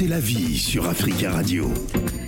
C'est la vie sur Africa Radio.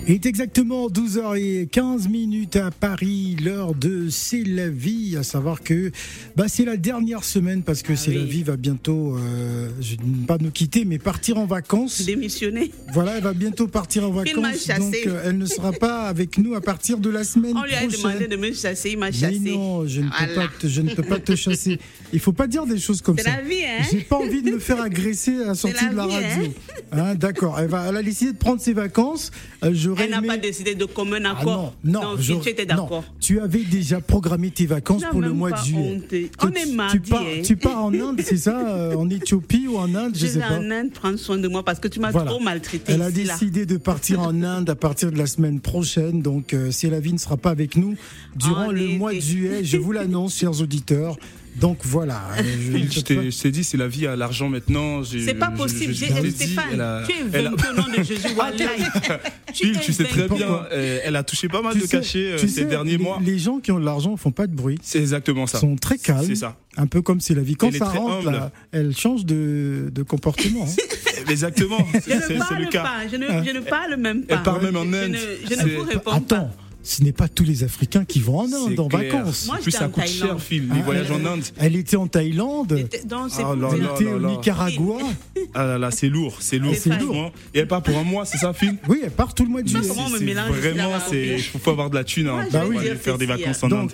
Il est exactement 12h15 minutes à Paris, l'heure de C'est la vie, à savoir que bah, c'est la dernière semaine parce que Ah C'est la vie va bientôt, euh, je ne pas nous quitter, mais partir en vacances. Démissionner. Voilà, elle va bientôt partir en vacances, donc euh, elle ne sera pas avec nous à partir de la semaine On lui a prochaine. demandé de me chasser, il m'a Mais chassé. non, je ne, peux pas te, je ne peux pas te chasser. Il faut pas dire des choses comme C'est ça. la vie, hein J'ai pas envie de me faire agresser à la sortie la de la vie, radio. Hein, D'accord. Elle, va, elle a décidé de prendre ses vacances. Euh, j'aurais Elle n'a aimé- pas décidé de commun Ah accord. non, non, si je- tu étais non. d'accord. Tu avais déjà programmé tes vacances Non, pour le mois de juillet. On est tu mardi, pars, hein. tu pars en Inde, c'est ça euh, En Éthiopie ou en Inde Je Je sais vais pas. en Inde prendre soin de moi parce que tu m'as Voilà. trop maltraité Elle a là. décidé de partir en Inde à partir de la semaine prochaine. Donc, euh, si la vie ne sera pas avec nous durant le mois de juillet, je vous l'annonce, chers auditeurs. Donc voilà. euh, je t'ai dit, c'est la vie à l'argent maintenant. C'est pas possible. je- J'ai- je t'ai dit, Stéphane, elle a- tu es au nom de Jésus. Phil, tu sais très bien, euh, elle a touché pas mal Tu de sais- cachets euh, tu ces sais, derniers les, mois. Les gens qui ont de l'argent font pas de bruit. C'est exactement ça. sont très calmes. C'est ça. Un peu comme c'est la vie. Quand Elle est ça rentre, là, elle change de, de comportement. hein. Exactement. Je C'est ne parle le cas. pas. Je ne, je ne parle même pas. Elle parle même en Je ne- Inde. Je ne vous réponds pas. Ce n'est pas tous les Africains qui vont en Inde en clair. vacances. Moi, En plus, ça coûte Thaïlande. cher, Phil, Ah, les voyages en elle- Inde. Elle était en Thaïlande. Là Elle là était là au. Nicaragua. Ah là là, c'est lourd, c'est lourd. C'est lourd. Et elle part pour un mois, c'est ça, Phil? Oui, elle part tout le mois de juillet. Vraiment, c'est faut avoir de la thune hein, aller dire faire des vacances hein. en Inde.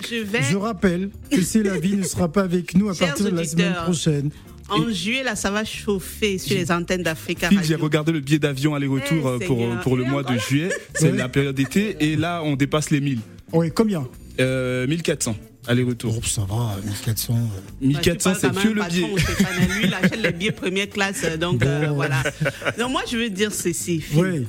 Je rappelle que c'est la vie ne sera pas avec nous à partir de la semaine prochaine. En juillet, là, ça va chauffer sur les antennes d'Africa j'ai regardé le billet d'avion aller-retour Eh, euh, pour, pour le mois de juillet. C'est la période d'été. Et là, on dépasse les 1000. Oui, combien? Euh, 1400 aller-retour. Oh, Ça va, 1400. euh. Bah, 1400, c'est que le billet. Lui, il achète les billets première classe. Donc, euh, voilà. Donc, moi, je veux dire ceci. Phil. Oui.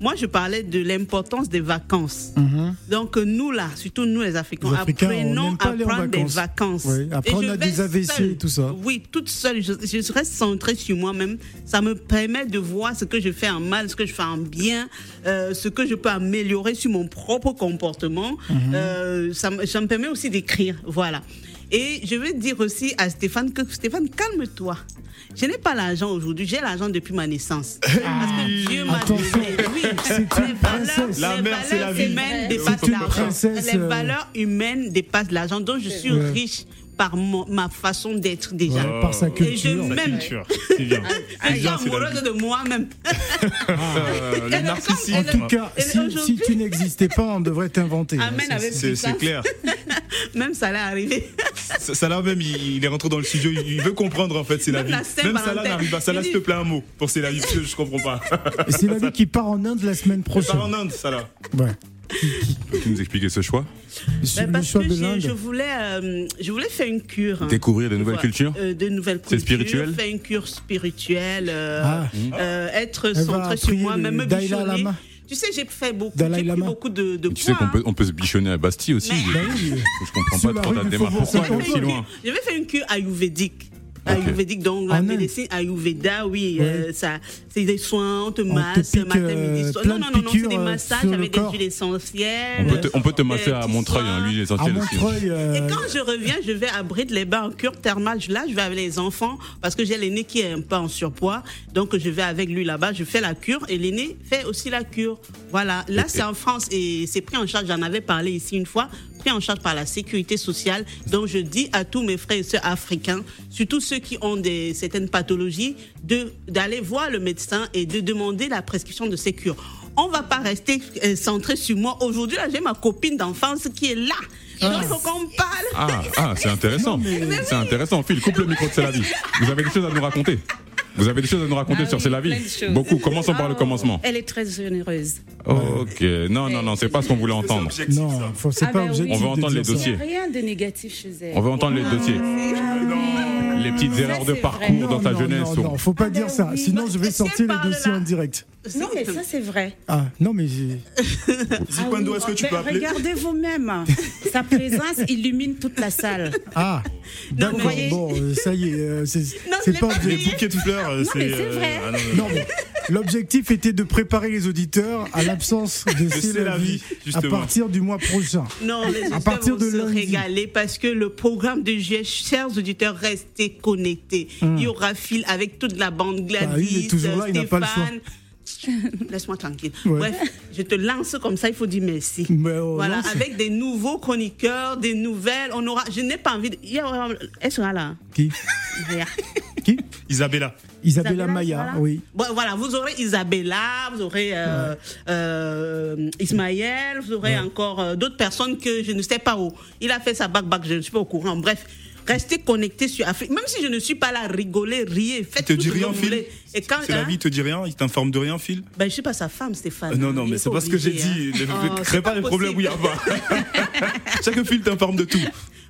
Moi, je parlais de l'importance des vacances. Mhm. Donc, nous, là, surtout nous, les Africains, Les Africains, apprenons à prendre des vacances. Oui, après, Et on je a vais des AVC seule. et tout ça. Oui, toute seule. Je, je reste centrée sur moi-même. Ça me permet de voir ce que je fais en mal, ce que je fais en bien, euh, ce que je peux améliorer sur mon propre comportement. Mhm. Euh, ça, me- ça me permet aussi d'écrire. Voilà. Et je veux dire aussi à Stéphane que Stéphane, calme-toi. Je n'ai pas l'argent aujourd'hui, j'ai l'argent depuis ma naissance. Parce que Dieu m'a Attention, donné. C'est. La mère, c'est la vie. Les valeurs humaines dépassent l'argent. Donc je suis riche par mon- ma façon d'être déjà. Ouais, par sa Et culture. je m'aime. Culture, c'est bien. Je C'est suis bien, c'est la amoureuse de moi-même. Euh, le Et narcissisme. En tout cas, Et si, tu n'existais pas, on devrait t'inventer. Amen avec C'est clair. Même ça arriver. Ça- Salah même, il, il est rentré dans le studio, il, il veut comprendre en fait, c'est la Même vie. la Même Salah n'arrive pas. Salah, Il s'il te plaît, un mot pour c'est la vie, je comprends pas. Et c'est la vie qui part en Inde la semaine prochaine. en Inde, Salah. Ouais. Peux-tu nous expliquer ce choix? Ben, parce que je, voulais, euh, je voulais faire une cure. hein. Découvrir de nouvelles Voilà. cultures Euh, de nouvelles C'est cultures. spirituel Faire une cure spirituelle. euh, Ah. euh, être Elle va centré sur prier moi, le même me Dalai bichonner. Lama. Tu sais, j'ai fait beaucoup, j'ai pris beaucoup de, de Tu sais qu'on peut, on peut se bichonner à Bastille aussi. Mais- oui. Je comprends pas la trop du démarche. Pourquoi aller Saint-Antoine. si loin Je vais faire une cure ayurvédique. Ayurvédique, donc la Inde. médecine ayurveda, oui, Ouais. euh, ça, c'est des soins, on te te masse, pique, matin, euh, midi, soir. plein Non, non, non, non, c'est des euh, massages avec des huiles essentielles. on peut, te, on peut te masser euh, à Montreuil, hein, l'huile À essentielle aussi. Euh, Et quand je reviens, je vais à Bride-les-Bains en cure thermale. Là, je vais avec les enfants parce que j'ai l'aîné qui est un peu en surpoids. Donc, je vais avec lui là-bas. Je fais la cure et l'aîné fait aussi la cure. Voilà. Là, c'est en France et c'est pris en charge. J'en avais parlé ici une fois. Pris en charge par la sécurité sociale. Donc, je dis à tous mes frères et sœurs africains, surtout ceux qui ont des, certaines pathologies, d'aller voir le médecin et de demander la prescription de ces cures. On va pas rester euh, centré sur moi. Aujourd'hui, là, j'ai ma copine d'enfance qui est là. Donc, il faut qu'on parle. Ah, ah c'est intéressant. C'est intéressant. Phil, coupe le micro de C'est la vie. Vous avez des choses à nous raconter? Vous avez des choses à nous raconter Ah sur oui, C'est la vie. Beaucoup. Commençons par le Oh, commencement. Elle est très généreuse. Ok. Non, non, non, c'est pas ce qu'on voulait entendre. Non, faut- c'est Ah pas ben objectif. oui. On veut entendre les dossiers. Rien de négatif chez elle. On veut entendre les dossiers. Les petites Ça, erreurs de parcours dans ta non, jeunesse. Non, non, faut pas Ah dire ben ça. oui. Sinon, je vais sortir les dossiers en direct. Non, mais ça, c'est vrai. Ah, non, mais j'ai- Zikwando, est-ce que tu Mais peux appeler Regardez vous-même. Sa présence illumine toute la salle. Ah, d'accord. Bon, ça y est, euh, c'est pas pas Les objectif. bouquets de fleurs, euh, Non, c'est. mais c'est vrai. ah non, non, non. Non, mais l'objectif était de préparer les auditeurs à l'absence de C'est la vie à partir du mois prochain. Non, les auditeurs partir vont de se lundi. régaler parce que le programme de juillet, chers auditeurs, restez connectés. Il y aura fil avec toute la bande Gladys, Bah, il est toujours là, il n'a pas le choix. Laisse-moi tranquille. Ouais. Bref, je te lance comme ça, il faut dire merci. Mais, oh, voilà, avec des nouveaux chroniqueurs, des nouvelles. On aura. Je n'ai pas envie. De... Elle sera là. Qui? Qui? Isabella. Isabella Isabella Maya, oui. Bon, voilà, vous aurez Isabella, vous aurez euh, euh, Ismaël, vous aurez encore euh, d'autres personnes que je ne sais pas où. Il a fait sa bac bac, je ne suis pas au courant. Bref, restez connectés sur Afrique. Même si je ne suis pas là, rigolez, riez, faites Il te tout dit ce que rien, vous Phil voulez. Et quand C'est la hein, vie, il te dit rien, il t'informe de rien, Phil ben, je suis pas sa femme, Stéphane. Euh, Non, non, Il mais est c'est pas ce que j'ai dit. hein. Ne Oh, crée c'est pas les problèmes où il y a pas. Chaque Phil t'informe de tout.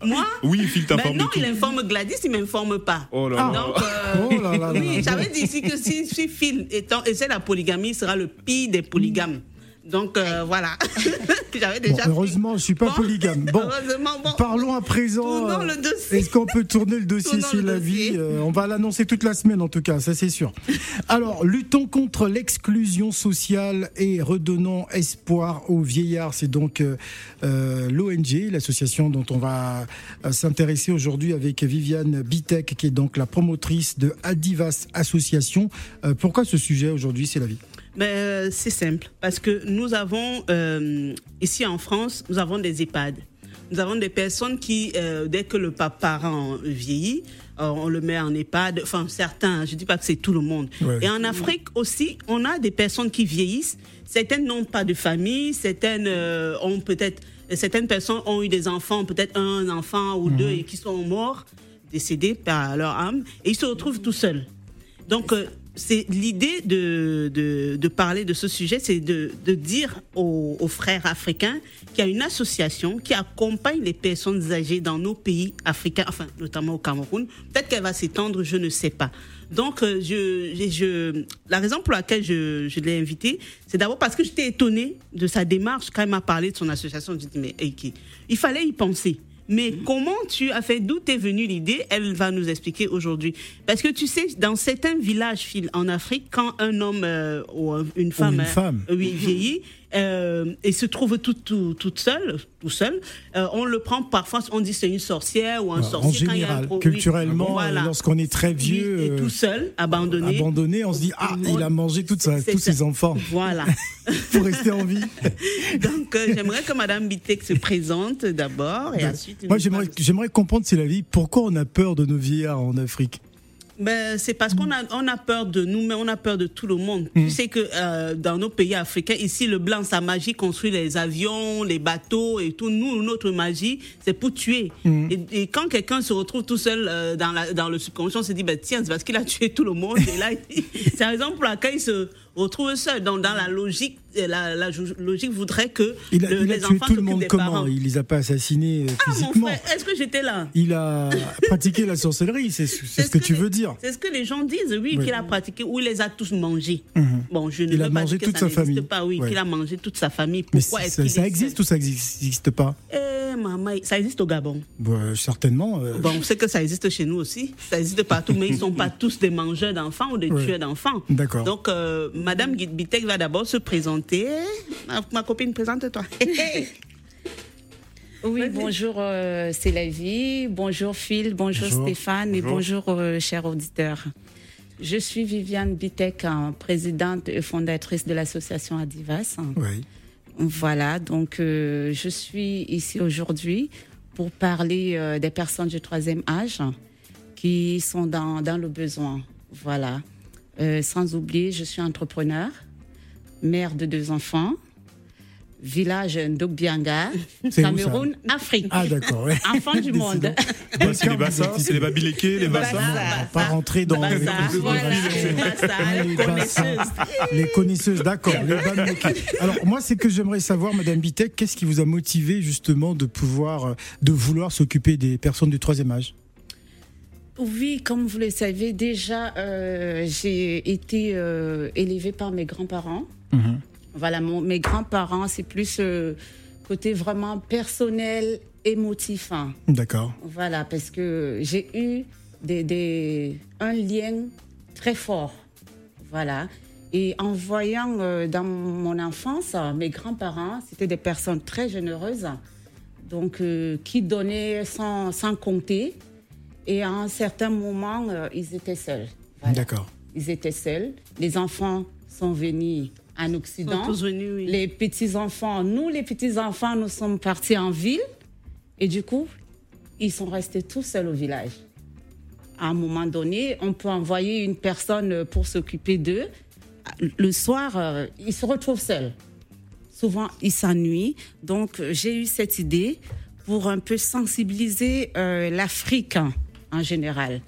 Moi Oui, Phil ben t'informe de non, tout. il informe Gladys, il m'informe pas. Oh là là. Donc, euh, Oh là là là oui, j'avais dit ici que si, si Phil étant, essaie la polygamie, il sera le pire des polygames. Donc euh, voilà, j'avais déjà. heureusement, je suis pas Bon, polygame. Bon, bon. parlons à présent. Tournons euh, le dossier. Est-ce qu'on peut tourner le dossier Tournons le la dossier. vie. euh, on va l'annoncer toute la semaine en tout cas, ça c'est sûr. Alors, luttons contre l'exclusion sociale et redonnons espoir aux vieillards. C'est donc l'ONG, l'association dont on va s'intéresser aujourd'hui avec Viviane Bitek, qui est donc la promotrice de Adivas Association. Pourquoi ce sujet aujourd'hui C'est la vie? Euh, c'est simple, parce que nous avons, euh, ici en France, nous avons des EHPAD. Nous avons des personnes qui, euh, dès que le pa- parent vieillit, on le met en EHPAD, enfin certains, je dis pas que c'est tout le monde. Ouais. Et en Afrique aussi, on a des personnes qui vieillissent. Certaines n'ont pas de famille, certaines euh, ont peut-être, certaines personnes ont eu des enfants, peut-être un enfant ou deux, et qui sont morts, décédés par leur âme, et ils se retrouvent tout seuls. Donc, euh, c'est l'idée de, de, parler de ce sujet, c'est de, de dire aux, frères africains qu'il y a une association qui accompagne les personnes âgées dans nos pays africains, enfin, notamment au Cameroun. Peut-être qu'elle va s'étendre, je ne sais pas. Donc, euh, je, je, la raison pour laquelle je, je l'ai invité, c'est d'abord parce que j'étais étonnée de sa démarche quand elle m'a parlé de son association. Je dit mais Eiki, il fallait y penser. Mais comment tu as fait, d'où t'es venue l'idée? Elle va nous expliquer aujourd'hui. Parce que tu sais, dans certains villages Phil, en Afrique, quand un homme euh, ou un- une femme, une femme. euh, oui, vieillit euh, et se trouve toute tout, toute seule, tout seul, euh, on le prend parfois, on dit c'est une sorcière ou un en sorcier. quand il y a un général, oui. culturellement, Voilà. euh, lorsqu'on est très vieux, Oui, et tout seul, abandonné. abandonné, on se dit ah, il a mangé toute sa- tous ça. ses enfants Voilà. pour rester en vie. Donc, euh, j'aimerais que Madame Bitek se présente d'abord et ensuite. Moi, j'aimerais comprendre, c'est la vie, pourquoi on a peur de nos vieillards en Afrique? Ben, c'est parce qu'on a, on a peur de nous, mais on a peur de tout le monde. Mm. Tu sais que euh, dans nos pays africains, ici, le blanc, sa magie construit les avions, les bateaux et tout. Nous, notre magie, c'est pour tuer. Mm. Et, et quand quelqu'un se retrouve tout seul euh, dans, la, dans le subconscient, on se dit, ben, tiens, c'est parce qu'il a tué tout le monde. Et là, c'est la raison pour laquelle il se retrouve seul. Donc, dans la logique, euh, la, logique voudrait que Il a, le- il a les tué enfants tout le monde des comment parents. Il les a pas assassinés euh, Ah, mon physiquement. frère, est-ce que j'étais là? Il a pratiqué la sorcellerie, c'est, ce que, tu les- veux dire. C'est ce que les gens disent, oui, qu'il a pratiqué, ou il les a tous mangés. Mhm. Bon, je ne Il veux a pas mangé que toute ça sa famille. pas, oui, Ouais. qu'il a mangé toute sa famille. Pourquoi est-ce ça, existe ou ça n'existe pas? Eh, maman, ça existe au Gabon. Bah, Certainement. euh, Bon, on sait que ça existe chez nous aussi. Ça existe partout, mais ils ne sont pas tous des mangeurs d'enfants ou des Ouais. tueurs d'enfants. D'accord. Donc, euh, Madame Bitek va d'abord se présenter. Ma, ma copine, présente-toi. Oui, bonjour, euh, c'est la vie. Bonjour Phil, bonjour, Bonjour. Stéphane et Bonjour. bonjour euh, chers auditeurs. Je suis Viviane Bitek, hein, présidente et fondatrice de l'association Adivas. oui. Voilà, donc euh, je suis ici aujourd'hui pour parler euh, des personnes du troisième âge qui sont dans, dans le besoin. Voilà. Euh, sans oublier, je suis entrepreneur, mère de deux enfants, village ça Cameroun, Afrique. Ah d'accord. ouais. Enfant du monde. Décidément. C'est les bassins, c'est les babilékés, les Bassins. va pas rentrer dans Bah, les, bah, connaisseuses. les connaisseuses, d'accord. Alors moi, c'est que j'aimerais savoir, Madame Bitek, qu'est-ce qui vous a motivé justement de pouvoir, euh, de vouloir s'occuper des personnes du troisième âge? Oui, comme vous le savez, déjà, euh, j'ai été euh, élevée par mes grands-parents. Voilà, mon- mes grands-parents, c'est plus euh, côté vraiment personnel, émotif. hein. D'accord. Voilà, parce que j'ai eu des, des- un lien très fort. Voilà. Et en voyant euh, dans mon enfance, mes grands-parents, c'était des personnes très généreuses, donc euh, qui donnaient sans, sans compter. Et à un certain moment, euh, ils étaient seuls. Voilà. D'accord. Ils étaient seuls. Les enfants sont venus en Occident. Sont tous venus, oui. Les petits-enfants, nous les petits-enfants, nous sommes partis en ville. Et du coup, ils sont restés tout seuls au village. À un moment donné, on peut envoyer une personne pour s'occuper d'eux. Le soir, euh, ils se retrouvent seuls. Souvent, ils s'ennuient. Donc, j'ai eu cette idée pour un peu sensibiliser euh, l'Afrique hein, en général.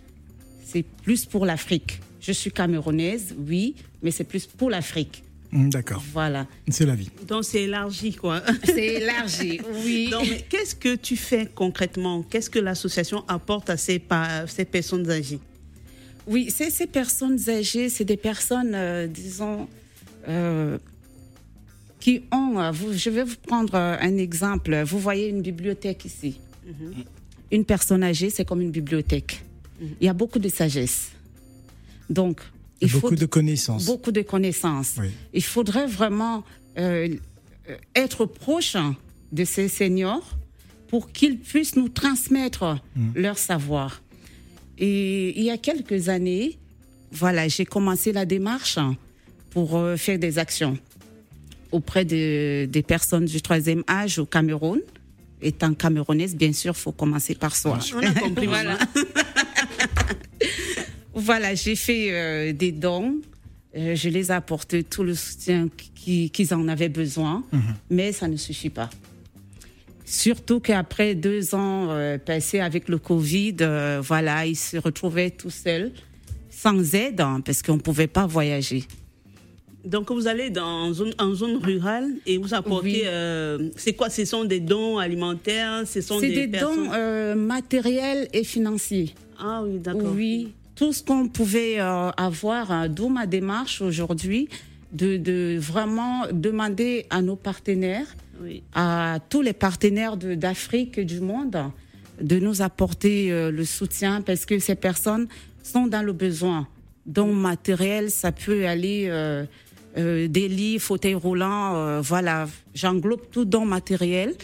C'est plus pour l'Afrique. Je suis camerounaise, oui, mais c'est plus pour l'Afrique. Mm, D'accord, Voilà. c'est la vie. Donc c'est élargi, quoi. C'est élargi, oui. Donc, qu'est-ce que tu fais concrètement? Qu'est-ce que l'association apporte à ces, personnes âgées? Oui, c'est ces personnes âgées, c'est des personnes, euh, disons, euh, qui ont. euh, vous- je vais vous prendre un exemple. Vous voyez une bibliothèque ici. Une personne âgée, c'est comme une bibliothèque. Il y a beaucoup de sagesse. Donc, il faut Beaucoup de connaissances. beaucoup de connaissances. Oui. Il faudrait vraiment euh, euh, être proche de ces seniors pour qu'ils puissent nous transmettre leur savoir. Et il y a quelques années, voilà, j'ai commencé la démarche pour euh, faire des actions auprès de- des personnes du troisième âge au Cameroun. Étant camerounaise, bien sûr, faut commencer par soi. On a compris, Voilà. Voilà, j'ai fait euh, des dons. Euh, je les ai apporté tout le soutien qui- qu'ils en avaient besoin, mais ça ne suffit pas. Surtout qu'après deux ans euh, passés avec le Covid, voilà, ils se retrouvaient tout seuls, sans aide, hein, parce qu'on ne pouvait pas voyager. Donc vous allez dans zone, en zone rurale et vous apportez. Oui. euh, c'est quoi? Ce sont des dons alimentaires Ce sont des, des, personnes- dons euh, matériels et financiers. Ah oui, d'accord. Oui, tout ce qu'on pouvait euh, avoir, d'où ma démarche aujourd'hui, de, de vraiment demander à nos partenaires, Oui. à tous les partenaires d'Afrique et du monde, de nous apporter le soutien parce que ces personnes sont dans le besoin. Donc matériel, ça peut aller euh, des lits, fauteuils roulants, euh, voilà. J'englobe tout dans matériel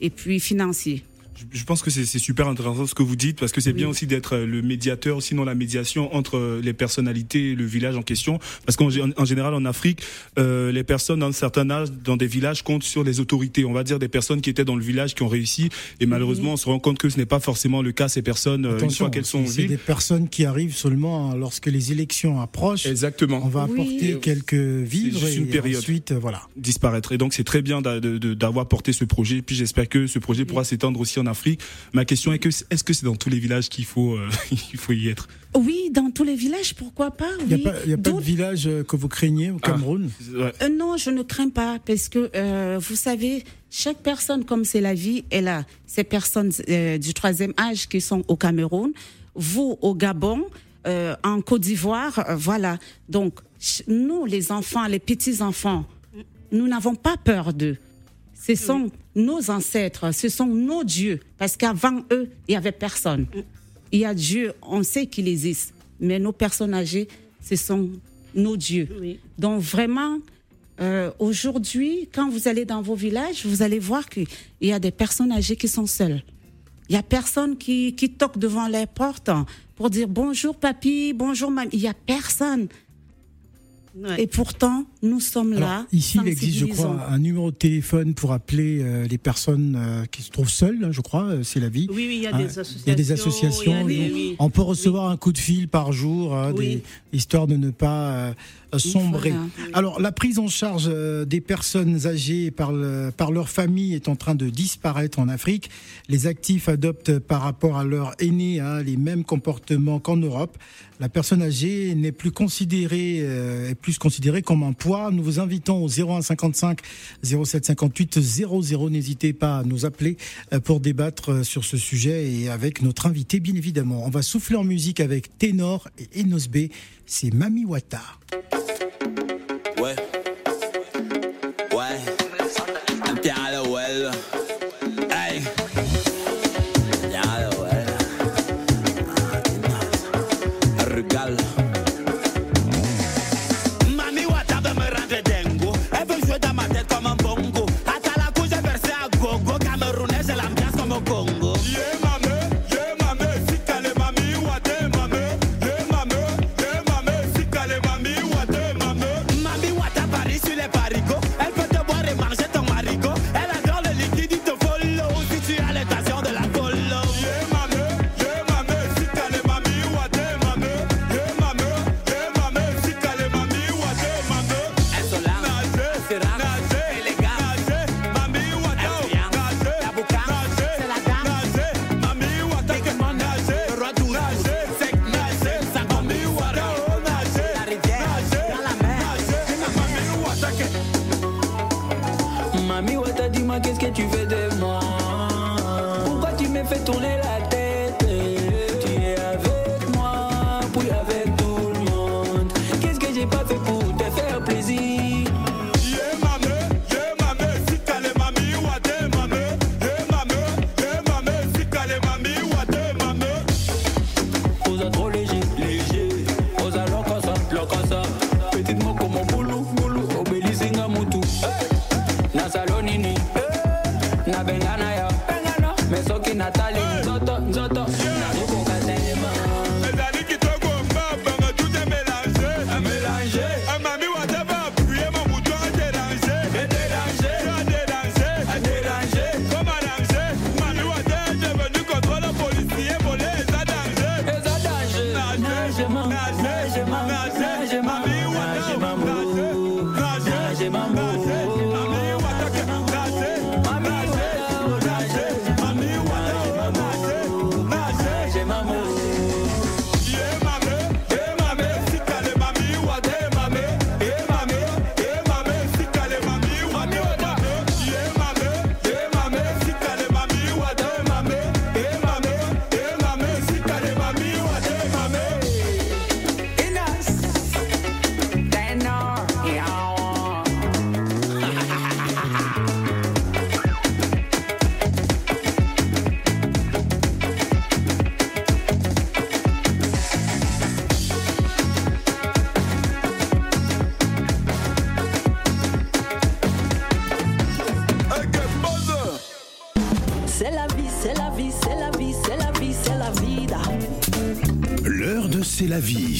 et puis financier. Je- pense que c'est c'est super intéressant ce que vous dites parce que c'est bien aussi d'être euh, le médiateur, sinon la médiation entre euh, les personnalités et le village en question. Parce qu'en gé- en général en Afrique, euh, les personnes d'un certain âge dans des villages comptent sur les autorités. On va dire des personnes qui étaient dans le village qui ont réussi et malheureusement on se rend compte que ce n'est pas forcément le cas. Ces personnes, euh, une Attention, fois qu'elles sont c'est des personnes qui arrivent seulement lorsque les élections approchent. exactement. On va Oui. apporter quelques vivres une et période. ensuite, voilà. disparaître. Et donc c'est très bien d'avoir porté ce projet. Puis j'espère que ce projet pourra s'étendre aussi en Afrique. Ma question est que est-ce que c'est dans tous les villages qu'il faut euh, il faut y être? Oui, dans tous les villages, pourquoi pas Il n'y a, pas, y a pas de village euh, que vous craignez au Cameroun? Ouais. Euh, non, je ne crains pas parce que euh, vous savez, chaque personne, comme c'est la vie, elle a ces personnes euh, du troisième âge qui sont au Cameroun, vous au Gabon, euh, en Côte d'Ivoire, euh, voilà. Donc nous, les enfants, les petits enfants, nous n'avons pas peur d'eux. Ce sont nos ancêtres, ce sont nos dieux, parce qu'avant eux, il y avait personne. Il y a Dieu, on sait qu'il existe, mais nos personnes âgées, ce sont nos dieux. Oui. Donc vraiment, euh, aujourd'hui, quand vous allez dans vos villages, vous allez voir qu'il y a des personnes âgées qui sont seules. Il y a personne qui, qui toque devant les portes pour dire bonjour papy, bonjour mamie. Il y a personne. Ouais. Et pourtant, nous sommes Alors, là. ici, il existe, je crois, un numéro de téléphone pour appeler euh, les personnes euh, qui se trouvent seules, hein, je crois, euh, c'est la vie. Oui, oui, il y a Hein, des associations. Il y a des associations. a des- on- oui. On peut recevoir un coup de fil par jour, hein, Oui. des, histoire de ne pas euh, sombrer. Voilà. Alors, la prise en charge euh, des personnes âgées par, le- par leur famille est en train de disparaître en Afrique. Les actifs adoptent par rapport à leurs aînés hein, les mêmes comportements qu'en Europe. La personne âgée n'est plus considérée, euh, est plus considérée comme un poids. Nous vous invitons au 0155 0758 00. N'hésitez pas à nous appeler euh, pour débattre euh, sur ce sujet et avec notre invité, bien évidemment. On va souffler en musique avec Ténor et Enos B. C'est Mami Wata. Ouais. Ouais.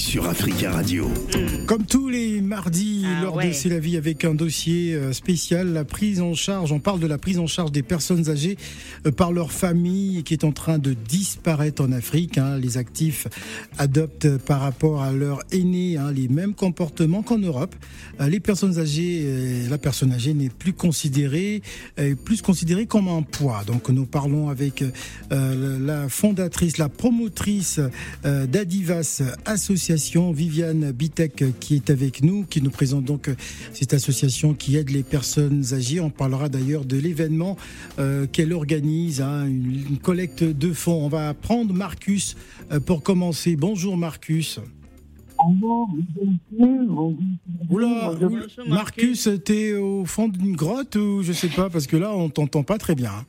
Sur Africa Radio. Comme tous les mardis, Ah lors de. C'est la vie avec un dossier euh, spécial, la prise en charge, on parle de la prise en charge des personnes âgées euh, par leur famille qui est en train de disparaître en Afrique. hein. Les actifs adoptent par rapport à leurs aînés hein, les mêmes comportements qu'en Europe. Euh, Les personnes âgées, la personne âgée n'est plus considérée, plus considérée comme un poids. Donc nous parlons avec euh, la fondatrice, la promotrice euh, d'Adivas Association, Viviane Bitek, qui est avec nous, qui nous présente donc euh, cette association qui aide les personnes âgées. On parlera d'ailleurs de l'événement euh, qu'elle organise, hein, une, une collecte de fonds. On va prendre Marcus euh, pour commencer. Bonjour Marcus. Oula, Bonjour, Marcus, t'es au fond d'une grotte ou je sais pas, parce que là on t'entend pas très bien. hein.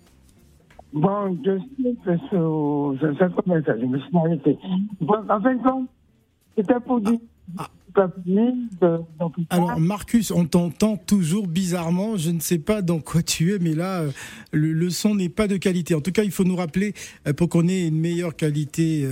Bon, je sais que ce- ça, ça commence, je me suis arrêté. Bon, en fait, bon, c'était pour dire Ah. Alors Marcus, on t'entend toujours bizarrement. Je ne sais pas dans quoi tu es, mais là, euh, le, le son n'est pas de qualité. En tout cas, il faut nous rappeler euh, pour qu'on ait une meilleure qualité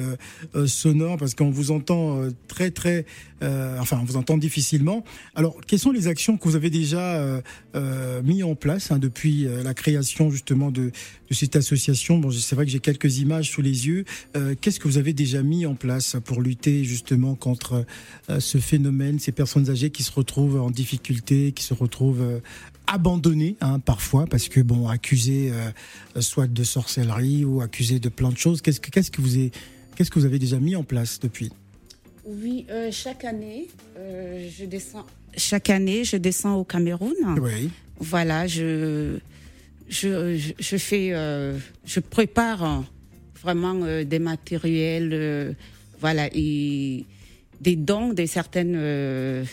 euh, sonore, parce qu'on vous entend très très, euh, enfin, on vous entend difficilement. Alors, quelles sont les actions que vous avez déjà euh, mis en place hein, depuis la création justement de, de cette association? Bon, c'est vrai que j'ai quelques images sous les yeux. Qu'est-ce que vous avez déjà mis en place pour lutter justement contre ce phénomène, ces personnes âgées qui se retrouvent en difficulté, qui se retrouvent euh, abandonnées hein, parfois parce que bon accusées euh, soit de sorcellerie ou accusées de plein de choses. Qu'est-ce que qu'est-ce que vous avez qu'est-ce que vous avez déjà mis en place depuis? Oui, euh, chaque année, euh, je descends. Chaque année, je descends au Cameroun. Oui. Voilà, je, je, je, je fais, euh, je prépare vraiment euh, des matériels, euh, voilà, et des dons de certains euh,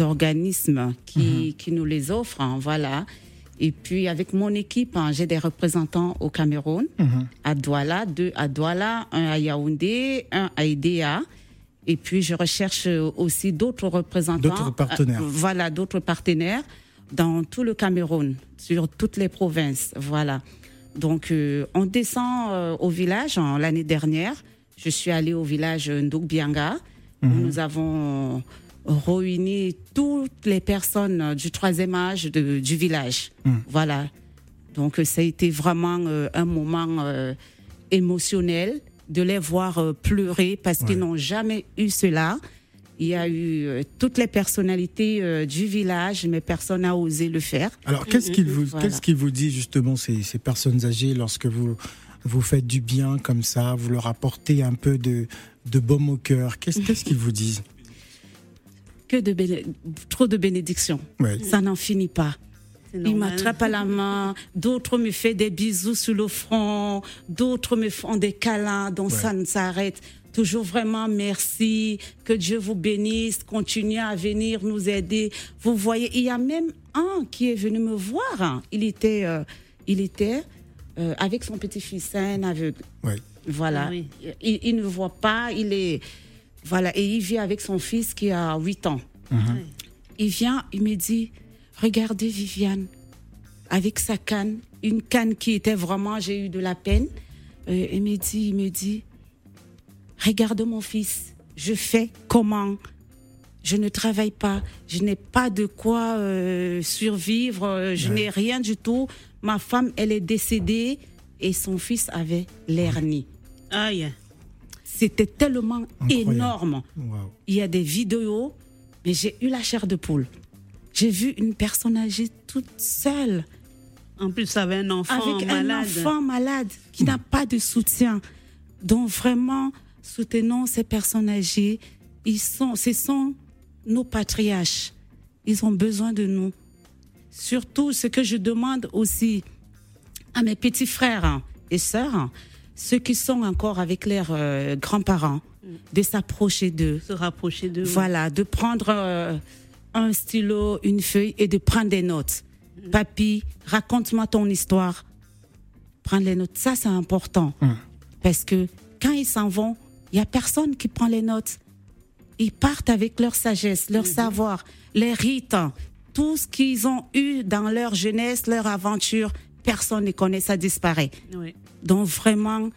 organismes qui, qui nous les offrent, hein, voilà. Et puis avec mon équipe, hein, j'ai des représentants au Cameroun, à Douala, deux à Douala, un à Yaoundé, un à Idéa. Et puis je recherche euh, aussi d'autres représentants, D'autres partenaires. euh, voilà, d'autres partenaires dans tout le Cameroun, sur toutes les provinces, voilà. Donc euh, on descend euh, au village hein, l'année dernière. Je suis allée au village Ndogbianga où nous avons réuni toutes les personnes du troisième âge de- du village. Voilà. Donc ça a été vraiment euh, un moment euh, émotionnel de les voir euh, pleurer parce qu'ils n'ont jamais eu cela. Il y a eu toutes les personnalités du village, mais personne n'a osé le faire. Alors qu'est-ce qu'il vous Voilà. qu'est-ce qu'il vous dit justement ces, ces personnes âgées lorsque vous vous faites du bien comme ça, vous leur apportez un peu de de baume au cœur. Qu'est-ce qu'ils vous disent Que de béné- trop de bénédictions. Ouais. Ça n'en finit pas. Normal. m'attrapent à la main, d'autres me font des bisous sur le front, d'autres me font des câlins, donc ça ne s'arrête. Toujours vraiment merci, que Dieu vous bénisse, continuez à venir nous aider. Vous voyez, il y a même un qui est venu me voir. hein. Il était, euh, il était euh, avec son petit-fils, c'est un aveugle. Ouais. Voilà. Ah oui. il, il ne voit pas, il est. Voilà, et il vit avec son fils qui a 8 ans. Il vient, il me dit Regardez Viviane, avec sa canne, une canne qui était vraiment, j'ai eu de la peine. Euh, il me dit, il me dit Regarde mon fils, je fais comment je ne travaille pas, je n'ai pas de quoi euh, survivre, euh, je n'ai rien du tout. Ma femme, elle est décédée et son fils avait l'hernie. Aïe. C'était tellement Incroyable. énorme. Il y a des vidéos, mais j'ai eu la chair de poule. J'ai vu une personne âgée toute seule, En plus, ça avait un enfant avec malade. un enfant malade qui n'a pas de soutien. Donc vraiment, soutenons ces personnes âgées. Ils sont, ce sont nos patriarches. Ils ont besoin de nous. Surtout, ce que je demande aussi à mes petits frères et sœurs, ceux qui sont encore avec leurs euh, grands-parents, de s'approcher d'eux. Se rapprocher de Voilà, de prendre euh, un stylo, une feuille et de prendre des notes. Papy, raconte-moi ton histoire. Prendre les notes, ça c'est important. Parce que quand ils s'en vont, il n'y a personne qui prend les notes. Ils partent avec leur sagesse, leur savoir, les rites, tout ce qu'ils ont eu dans leur jeunesse, leur aventure. Personne ne connaît, ça disparaît. Oui. Donc vraiment,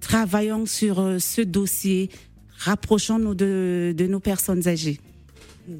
travaillons sur euh, ce dossier, rapprochons-nous de, de nos personnes âgées.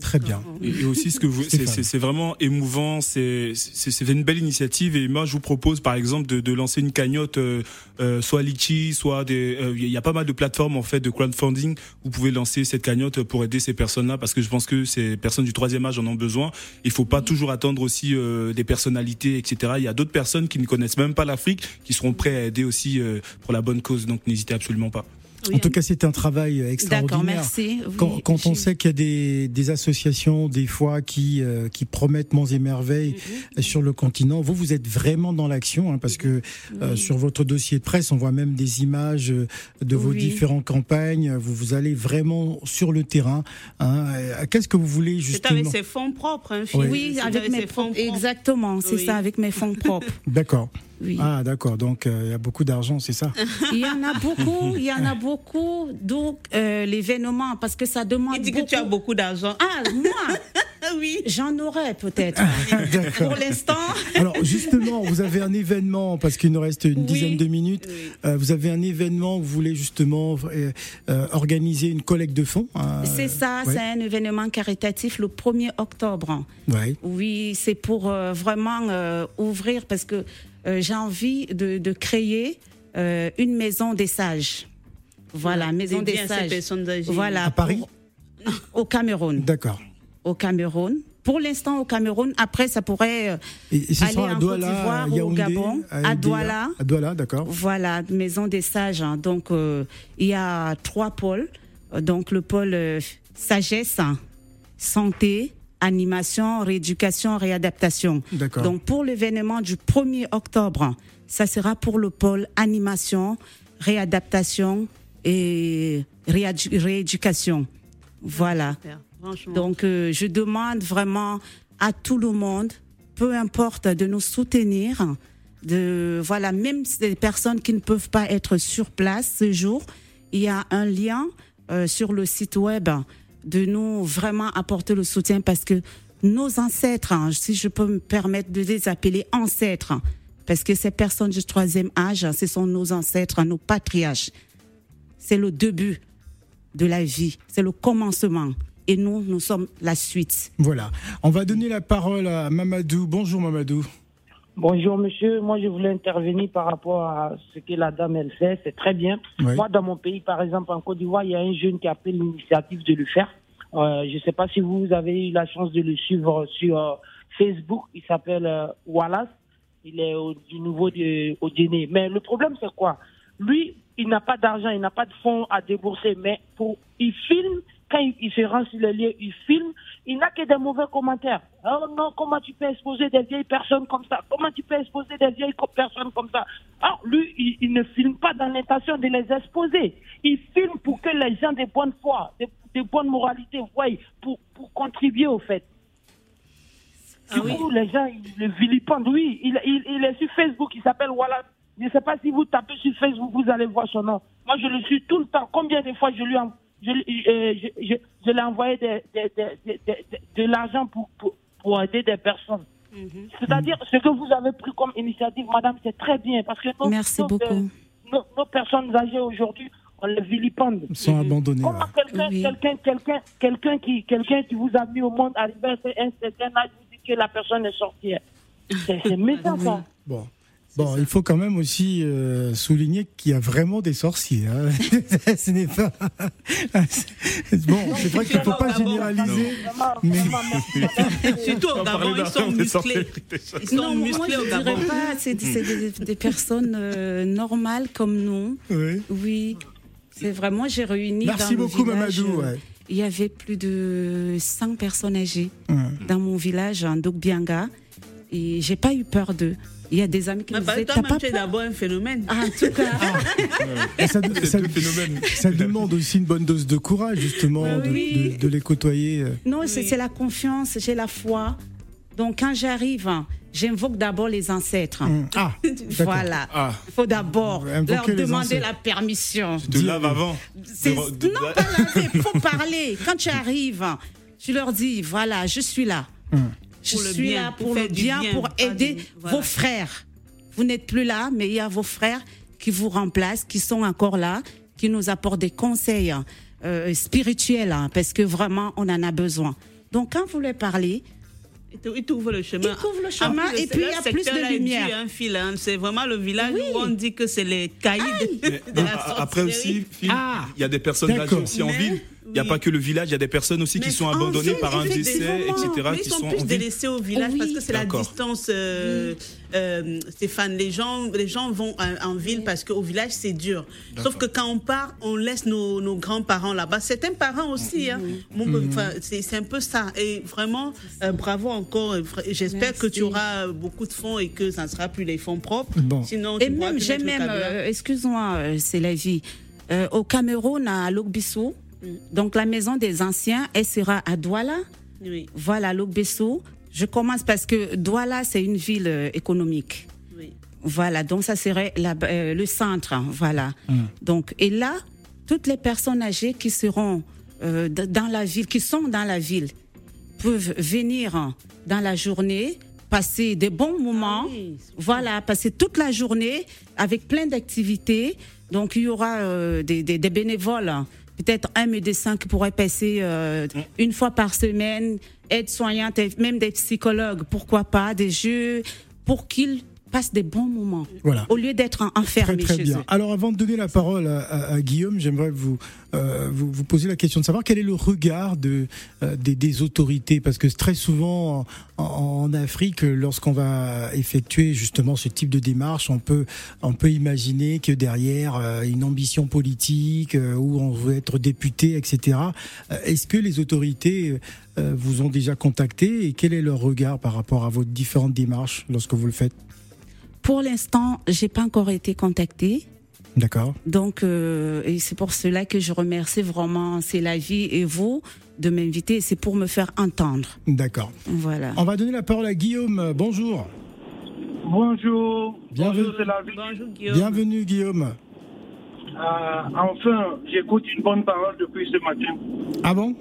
Très bien. Et, et aussi, ce que vous, c'est, vraiment émouvant. C'est, c'est, c'est une belle initiative. Et moi, je vous propose, par exemple, de, de lancer une cagnotte, euh, euh, soit Litchi, soit des. euh, Il y a pas mal de plateformes en fait de crowdfunding. Vous pouvez lancer cette cagnotte pour aider ces personnes-là, parce que je pense que ces personnes du troisième âge en ont besoin. Il faut pas toujours attendre aussi euh, des personnalités, etc. Il y a d'autres personnes qui ne connaissent même pas l'Afrique, qui seront prêts à aider aussi euh, pour la bonne cause. Donc, n'hésitez absolument pas. En tout cas, c'est un travail extraordinaire. D'accord, merci. Oui, Quand, quand on sait qu'il y a des, des associations, des fois, qui, euh, qui promettent monts et merveilles Mhm. sur le continent, vous, vous êtes vraiment dans l'action, hein, parce que euh, sur votre dossier de presse, on voit même des images euh, de vos Oui. différentes campagnes. Vous, vous allez vraiment sur le terrain. hein. Euh, Qu'est-ce que vous voulez C'est justement avec ses fonds propres, hein, Oui. C'est avec mes fonds fonds. propres. Exactement, c'est Oui. ça, avec mes fonds propres. D'accord. Oui. Ah, d'accord. Donc, euh, il y a beaucoup d'argent, c'est ça Il y en a beaucoup, il y en a beaucoup, donc euh, l'événement, parce que ça demande Il dit beaucoup. que tu as beaucoup d'argent. Ah, moi, oui. j'en aurais peut-être. D'accord. Pour l'instant, Alors justement, vous avez un événement parce qu'il nous reste une Oui. dizaine de minutes. Oui. Euh, vous avez un événement, vous voulez justement euh, euh, organiser une collecte de fonds. hein, c'est ça, ouais. c'est un événement caritatif le 1er octobre. Ouais. Oui, c'est pour euh, vraiment euh, ouvrir parce que euh, j'ai envie de, de créer euh, une maison des sages. Voilà, maison des sages. Voilà, À Paris pour- au Cameroun. D'accord. Au Cameroun. Pour l'instant au Cameroun. Après, ça pourrait euh, Et, et aller en Douala, Côte d'Ivoire à ou au Gabon, à Douala. À Douala, d'accord. Voilà, maison des sages. hein. Donc, euh, il y a trois pôles. Donc, le pôle euh, sagesse, santé, animation, rééducation, réadaptation. D'accord. Donc, pour l'événement du 1er octobre, ça sera pour le pôle animation, réadaptation et rééducation. Voilà. Donc, euh, je demande vraiment à tout le monde, peu importe, de nous soutenir. De, voilà, même des personnes qui ne peuvent pas être sur place ce jour, il y a un lien euh, sur le site web de nous vraiment apporter le soutien parce que nos ancêtres, hein, si je peux me permettre de les appeler ancêtres, parce que ces personnes du troisième âge, ce sont nos ancêtres, nos patriarches. C'est le début de la vie, c'est le commencement. Et nous, nous sommes la suite. Voilà. On va donner la parole à Mamadou. Bonjour Mamadou. Bonjour monsieur, moi je voulais intervenir par rapport à ce que la dame elle fait, c'est très bien. Oui. Moi dans mon pays par exemple en Côte d'Ivoire, il y a un jeune qui a pris l'initiative de le faire. Euh, je ne sais pas si vous avez eu la chance de le suivre sur euh, Facebook, il s'appelle euh, Wallace, il est au, du niveau de, au Guinée. Mais le problème c'est quoi? Lui, il n'a pas d'argent, il n'a pas de fonds à débourser, mais pour, il filme, quand il, se rend sur le lieu, il filme, il n'a que des mauvais commentaires. Oh non, comment tu peux exposer des vieilles personnes comme ça? Comment tu peux exposer des vieilles personnes comme ça? Alors, lui, il, il ne filme pas dans l'intention de les exposer. Il filme pour que les gens de bonne foi, de, de bonne moralité voient, pour, pour contribuer au fait. Du coup, les gens, ils le vilipendent. Oui, il, il, il est sur Facebook, il s'appelle Wallace. Je ne sais pas si vous tapez sur Facebook, vous allez voir son nom. Moi, je le suis tout le temps. Combien de fois je lui en- je, je, je, envoyé de, de, de, de, de- de l'argent pour, pour, pour aider des personnes. C'est-à-dire, ce que vous avez pris comme initiative, madame, c'est très bien. Parce que nos, Merci nos, beaucoup. euh, nos, nos personnes âgées aujourd'hui, on les vilipende. Ils sont abandonnés. Comment quelqu'un, Oui. quelqu'un, quelqu'un, quelqu'un qui, quelqu'un qui vous a mis au monde arrivé à un certain âge, vous dit que la personne est sorcière. C'est, c'est méchant, ça. Bon. Bon, il faut quand même aussi euh, souligner qu'il y a vraiment des sorciers. hein. Ce n'est pas. bon, c'est vrai qu'il ne faut pas généraliser. Mais... Surtout Gabon, parlait ils sont musclés. Ils sont Non, moi je ne dirais pas, c'est des, des personnes euh, normales comme nous. Oui. Oui, c'est vraiment, j'ai réuni Merci dans beaucoup, village, Mamadou, euh, ouais. Il y avait plus de 100 personnes âgées Ouais. dans mon village, en Dokbianga, et j'ai pas eu peur d'eux. Il y a des amis qui Mais me disaient, t'as pas tu es peur d'abord un phénomène. Ah, En tout cas, Et ça, demande aussi une bonne dose de courage, justement, de, Oui. de- de les côtoyer. euh. non, c'est Oui. c'est la confiance, j'ai la foi. Donc quand j'arrive, j'invoque d'abord les ancêtres. Hum. Ah. Voilà. Ah, Il faut d'abord leur demander la permission. tu te laves avant. De- non, pas laver, il faut parler. Quand tu arrives, tu leur dis, voilà, je suis là. Je Pour le suis bien, là pour le bien, bien, pour aider du- voilà. vos frères. Vous n'êtes plus là, mais il y a vos frères qui vous remplacent, qui sont encore là, qui nous apportent des conseils euh, spirituels, hein, parce que vraiment, on en a besoin. Donc, quand vous leur parlez, Il t'ouvre le chemin. Il t'ouvre le chemin et puis il y a plus de lumière. un fil, hein. C'est vraiment le village Oui. où on dit que c'est les caïds de, la a- après aussi, Ah, il y a des personnes aussi en Mais, ville. Il n'y a pas que le village, il y a des personnes aussi qui sont en abandonnées par un décès, etc. Mais qui ils sont sont plus délaissés au village Oui. parce que c'est la distance. euh, euh, Stéphane, les gens, les gens vont en, en ville parce qu'au village c'est dur. Sauf que quand on part, on laisse nos, nos grands-parents là-bas. Certains parents aussi. Hein. Bon, Mhm. enfin, c'est c'est un peu ça. Et vraiment, euh, bravo encore. J'espère que tu auras beaucoup de fonds et que ça ne sera plus les fonds propres. Bon. Sinon, tu Et même, j'ai même, euh, excuse-moi, c'est la vie. Euh, au Cameroun, à Logbisso, donc la maison des anciens, elle sera à Douala. Oui, Voilà, Logbisso. Je commence parce que Douala, c'est une ville euh, économique. oui. Voilà, donc ça serait la- euh, le centre. hein, Voilà. Donc, et là, toutes les personnes âgées qui seront euh, dans la ville, qui sont dans la ville, peuvent venir hein, dans la journée, passer des bons moments. Ah oui. Voilà, passer toute la journée avec plein d'activités. Donc, il y aura euh, des, des- des bénévoles. Peut-être un médecin qui pourrait passer euh, une fois par semaine, aide-soignante, même des psychologues, pourquoi pas, des jeux, pour qu'ils passent des bons moments. Voilà. Au lieu d'être en- Très très chez bien. eux. Alors avant de donner la parole à, à- à Guillaume, j'aimerais vous, euh, vous vous poser la question de savoir quel est le regard de, euh, des, des autorités, parce que très souvent en, en Afrique, lorsqu'on va effectuer justement ce type de démarche, on peut on peut imaginer que derrière euh, une ambition politique euh, où on veut être député, etc. Euh, Est-ce que les autorités euh, vous ont déjà contacté et quel est leur regard par rapport à vos différentes démarches lorsque vous le faites? Pour l'instant, j'ai pas encore été contactée. D'accord. Donc, euh, et c'est pour cela que je remercie vraiment C'est la vie et vous de m'inviter. C'est pour me faire entendre. D'accord. Voilà. On va donner la parole à Guillaume. Bonjour. Bonjour. Bienvenue. Bonjour, c'est la vie. Bonjour Guillaume. Bienvenue Guillaume. Euh, enfin, j'écoute une bonne parole depuis ce matin. Ah bon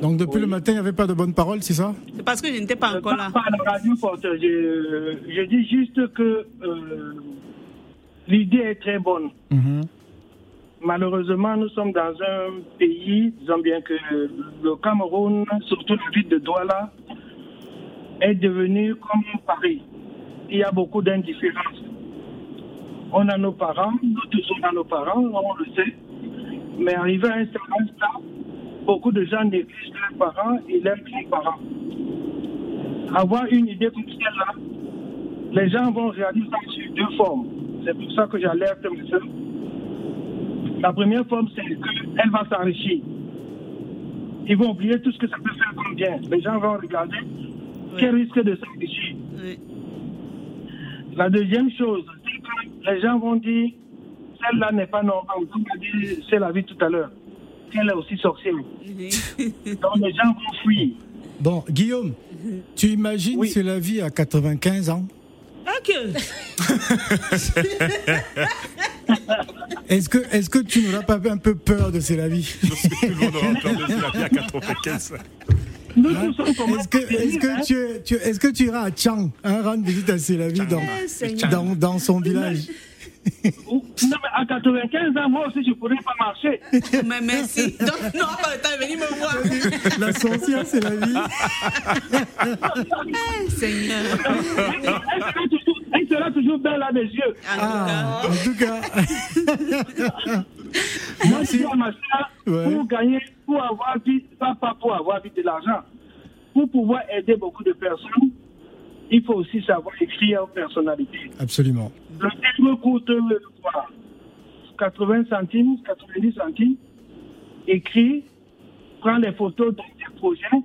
Donc depuis le matin, il n'y avait pas de bonne parole, c'est ça C'est parce que je n'étais pas encore là. pas à la radio. Je, je dis juste que euh, l'idée est très bonne. Mhm. Malheureusement, nous sommes dans un pays, disons bien que le Cameroun, surtout la ville de Douala, est devenu comme Paris. Il y a beaucoup d'indifférence. On a nos parents, nous tous sommes dans nos parents, on le sait. Mais arrivé à un certain stade, beaucoup de gens négligent leurs parents et leurs grands-parents. Avoir une idée comme celle-là, les gens vont réaliser ça sur deux formes. C'est pour ça que j'alerte mes soeurs. La première forme, c'est qu'elle va s'enrichir. Ils vont oublier tout ce que ça peut faire comme bien. Les gens vont regarder quel risque de s'enrichir. Oui. La deuxième chose, les gens vont dire celle-là n'est pas normale. Comme a dit c'est la vie tout à l'heure. Qu'elle est aussi sorcière. Donc les gens vont fuir. Bon, Guillaume, tu imagines Oui. c'est la vie à 95 ans Ok. Est-ce que, est que tu n'auras pas un peu peur de c'est la vie Tout le monde aura peur de la vie à 95. Nous tous sommes comme Est-ce que, est-ce que, tu, es- tu- est-ce que tu iras à Chang? Hein, rendre visite à c'est la vie dans, dans, dans son village Non, mais à 95 ans, moi aussi, je ne pourrais pas marcher. Mais merci. Donc, n'auras pas le temps de venir me voir. La sorcière, c'est la vie Seigneur. Elle sera toujours, elle toujours belle à mes yeux. Ah, en tout cas. Moi, je dis à ma soeur, Ouais. pour gagner, pour avoir vite, pas, pas pour avoir vite de l'argent, pour pouvoir aider beaucoup de personnes, il faut aussi savoir écrire en personnalité. Absolument. Le livre coûte euh, quoi, 80 centimes, 90 centimes. Écris, prends les photos de tes projets.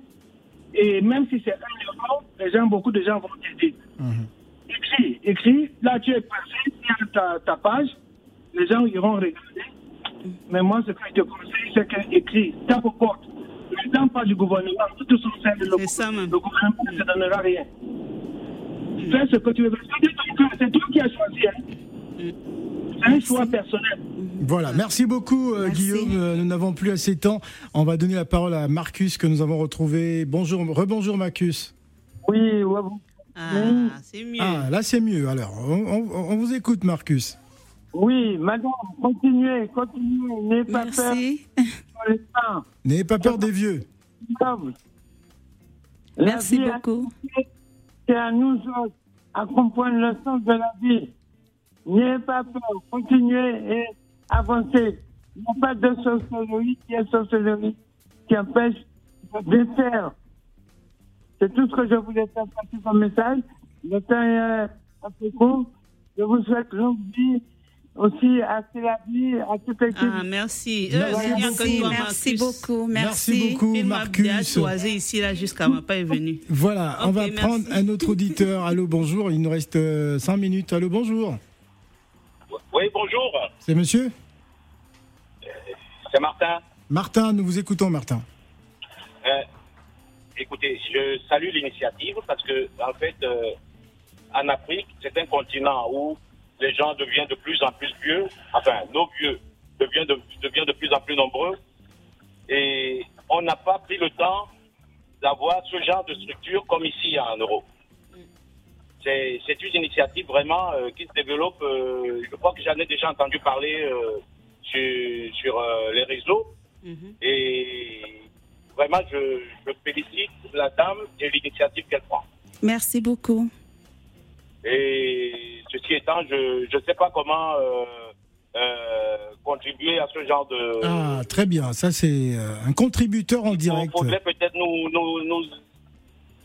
Et même si c'est un euro, les gens, beaucoup de gens vont t'aider. Écris, écris. Là, tu es passé ta, ta page. Les gens iront regarder. Mais moi, ce que je te conseille, c'est que écris, tape aux portes. Pas du gouvernement. Tout sont celles de le, le gouvernement ne te donnera rien. Fais ce que tu veux. C'est toi qui as choisi. hein. C'est un choix personnel. Voilà, merci beaucoup euh, Guillaume. Euh, Nous n'avons plus assez de temps. On va donner la parole à Marcus que nous avons retrouvé. Bonjour, rebonjour Marcus. Oui, ouais, bon. Ah, c'est mieux. Ah, là c'est mieux. Alors, on, on- on vous écoute Marcus. Oui, madame, continuez, continuez. N'ayez pas peur. Merci. N'ayez pas peur des vieux. Merci beaucoup. C'est à nous autres à comprendre le sens de la vie. N'ayez pas peur, continuez et avancez. Il n'y a pas de sorcellerie qui est sorcellerie qui empêche de faire. C'est tout ce que je voulais faire passer comme message. Le temps est un peu court. Je vous souhaite longue vie aussi à vie, à toute l'équipe. Ah, merci. Euh, Merci toi, merci Marcus. beaucoup. Merci Merci. beaucoup Il m'a bien Marcus. choisi ici, là, jusqu'à ma pas est venu. Voilà, on va merci. prendre un autre auditeur. Allô, bonjour. Il nous reste 5 minutes. Allô, bonjour. Oui, bonjour. C'est monsieur? C'est Martin. Martin, nous vous écoutons Martin. Euh, écoutez, je salue l'initiative parce que, en fait, euh, en Afrique, c'est un continent où les gens deviennent de plus en plus vieux. Enfin, nos vieux deviennent de, deviennent de plus en plus nombreux. Et on n'a pas pris le temps d'avoir ce genre de structure comme ici en Europe. C'est c'est une initiative vraiment euh, qui se développe. euh, je crois que j'en ai déjà entendu parler euh, sur, sur les réseaux. Et vraiment, je, je félicite la dame et l'initiative qu'elle prend. Merci beaucoup. Et ceci étant, je ne sais pas comment euh, euh, contribuer à ce genre de... Ah, très bien. Ça, c'est euh, un contributeur en Il direct. faudrait peut-être nous, nous, nous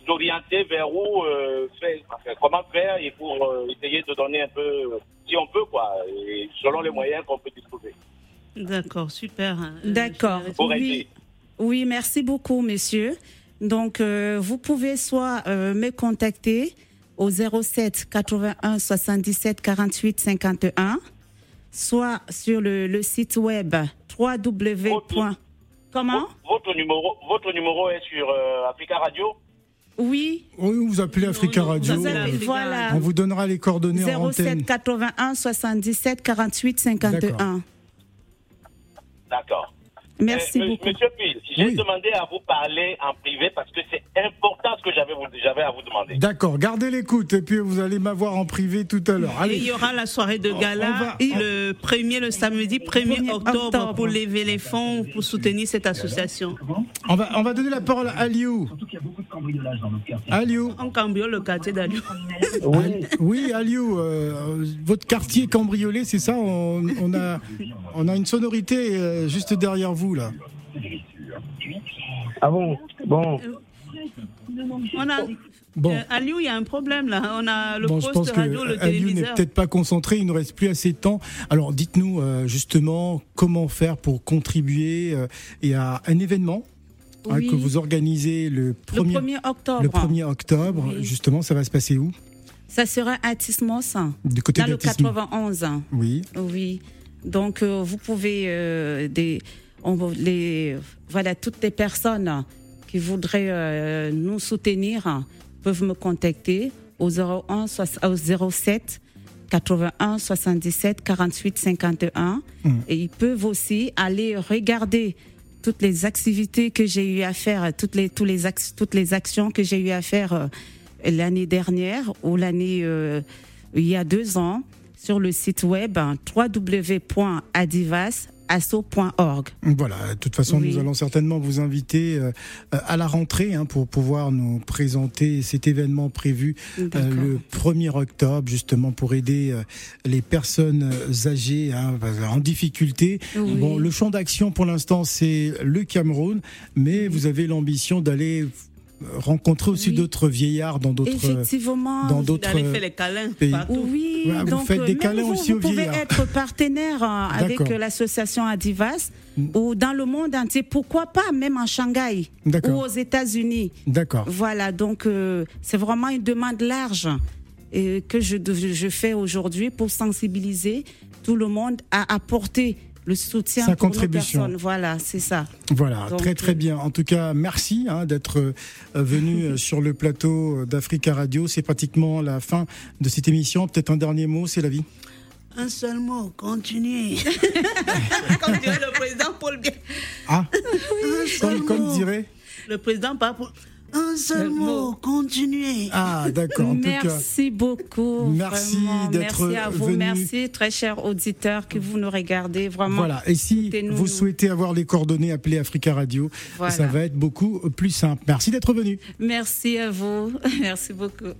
orienter vers où, euh, faire, enfin, comment faire et pour euh, essayer de donner un peu, si on peut, quoi, et selon les moyens qu'on peut disposer. D'accord, super. Euh, D'accord. Oui. Oui, merci beaucoup, monsieur. Donc, euh, vous pouvez soit euh, me contacter au 07 81 77 48 51, soit sur le, le site web www. Comment? Votre numéro, votre numéro est sur euh, Africa Radio? Oui. Oui, vous appelez Africa Radio. Vous voilà. On vous donnera les coordonnées en antenne. 07 81 77 48 51. D'accord. Merci Euh, beaucoup. Monsieur Pile, j'ai demandé à vous parler en privé parce que c'est important ce que j'avais vous- j'avais à vous demander. D'accord, gardez l'écoute et puis vous allez m'avoir en privé tout à l'heure. Il y aura la soirée de gala le premier, le samedi 1er octobre, pour lever les fonds pour soutenir cette association. On va, on va donner la parole à Aliou. Aliou. On cambriole le quartier d'Aliou. Oui, oui Aliou, euh, votre quartier cambriolé, c'est ça? On, on a, on a une sonorité euh, juste derrière vous, là. Ah bon Bon. On a, Bon. euh, Aliou, il y a un problème là. On a le Bon, je pense poste que radio, le Aliou n'est peut-être pas concentré, il ne reste plus assez de temps. Alors dites-nous euh, justement comment faire pour contribuer euh, et à un événement hein, que vous organisez le 1er, Le 1er octobre. le 1er octobre. Oui. Justement, ça va se passer où? Ça sera à Tismos, Du côté dans le d'Atisme. 91. Oui. Oui. Donc, euh, vous pouvez, euh, des, on, les, voilà, toutes les personnes qui voudraient euh, nous soutenir peuvent me contacter au 01 soix- au 07 81 77 48 51 Mm. et ils peuvent aussi aller regarder toutes les activités que j'ai eu à faire, toutes les, tous les toutes les actions que j'ai eu à faire euh, l'année dernière ou l'année il y a deux ans sur le site web www.adivas asso.org. Voilà, de toute façon, Oui. nous allons certainement vous inviter euh, à la rentrée hein, pour pouvoir nous présenter cet événement prévu euh, le 1er octobre, justement pour aider euh, les personnes âgées hein, en difficulté. Oui. Bon, le champ d'action pour l'instant, c'est le Cameroun, mais vous avez l'ambition d'aller rencontrer aussi Oui. d'autres vieillards dans d'autres Effectivement. dans d'autres faire les câlins pays. partout. Oui, Ouais, vous donc faites des même câlins vous, aussi vous aux pouvez vieillards. être partenaire euh, avec euh, l'association Adivas Mm. ou dans le monde entier. Pourquoi pas même en Shanghai ou D'accord. aux États-Unis. D'accord. Voilà, donc euh, c'est vraiment une demande large euh, que je, je fais aujourd'hui pour sensibiliser tout le monde à apporter le soutien Sa pour nos contribution. personnes. Voilà, c'est ça. Voilà, Donc, très très euh, bien. En tout cas, merci hein, d'être euh, venu euh, sur le plateau d'Africa Radio. C'est pratiquement la fin de cette émission. Peut-être un dernier mot, c'est la vie. Un seul mot, continuez. Comme dirait le président Paul Biya. Ah, Un seul comme, dirait. Le président pas pour. Un seul mot, continuez. Ah, d'accord. En tout cas, Merci beaucoup. Merci d'être Merci à vous. venu. Merci, très chers auditeurs, que vous nous regardez. Vraiment. voilà. Et si vous souhaitez avoir les coordonnées, appelez Africa Radio. Voilà. Ça va être beaucoup plus simple. Merci d'être venu. Merci à vous. Merci beaucoup.